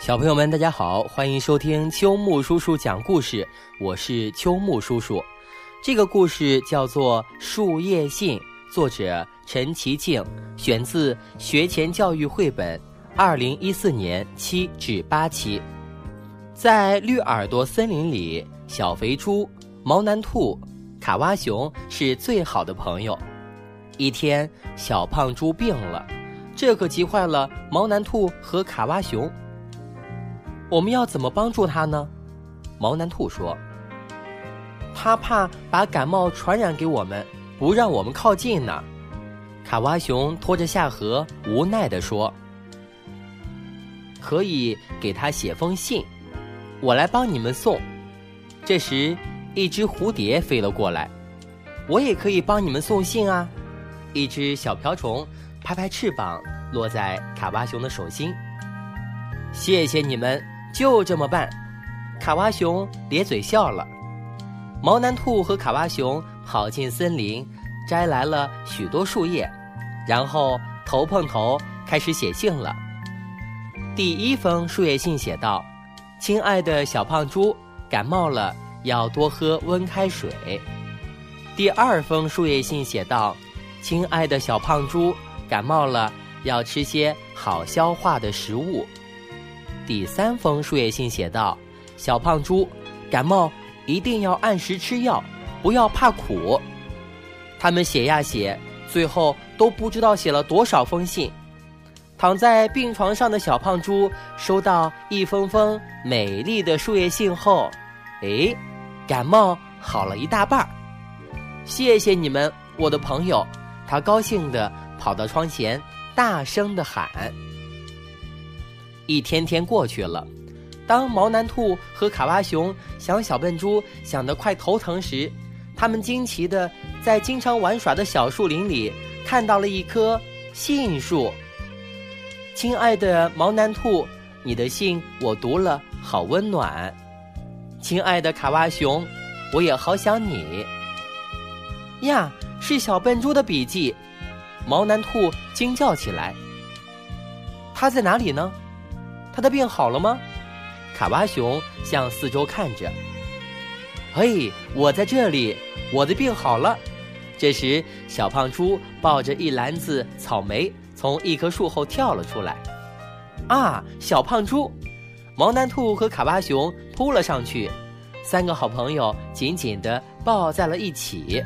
小朋友们，大家好，欢迎收听秋木叔叔讲故事。我是秋木叔叔。这个故事叫做《树叶信》，作者陈其静，选自《学前教育绘本》，二零一四年七至八期。在绿耳朵森林里，小肥猪、毛南兔、卡哇熊是最好的朋友。一天，小胖猪病了，这可急坏了毛南兔和卡哇熊。我们要怎么帮助他呢？毛南兔说：“他怕把感冒传染给我们，不让我们靠近呢。”卡哇熊拖着下颌，无奈地说：“可以给他写封信，我来帮你们送。”这时，一只蝴蝶飞了过来，“我也可以帮你们送信啊！”一只小瓢虫拍拍翅膀，落在卡哇熊的手心。“谢谢你们。”就这么办，卡哇熊咧嘴笑了。毛南兔和卡哇熊跑进森林，摘来了许多树叶，然后头碰头开始写信了。第一封树叶信写道：“亲爱的小胖猪，感冒了要多喝温开水。”第二封树叶信写道：“亲爱的小胖猪，感冒了要吃些好消化的食物。”第三封树叶信写道：“小胖猪，感冒一定要按时吃药，不要怕苦。”他们写呀写，最后都不知道写了多少封信。躺在病床上的小胖猪收到一封封美丽的树叶信后，哎，感冒好了一大半儿。谢谢你们，我的朋友。他高兴地跑到窗前，大声地喊。一天天过去了，当毛南兔和卡哇熊想小笨猪想得快头疼时，他们惊奇的在经常玩耍的小树林里看到了一棵杏树。亲爱的毛南兔，你的信我读了，好温暖。亲爱的卡哇熊，我也好想你。呀，是小笨猪的笔记！毛南兔惊叫起来。他在哪里呢？他的病好了吗？卡哇熊向四周看着。嘿，我在这里，我的病好了。这时，小胖猪抱着一篮子草莓从一棵树后跳了出来。啊，小胖猪！毛南兔和卡哇熊扑了上去，三个好朋友紧紧地抱在了一起。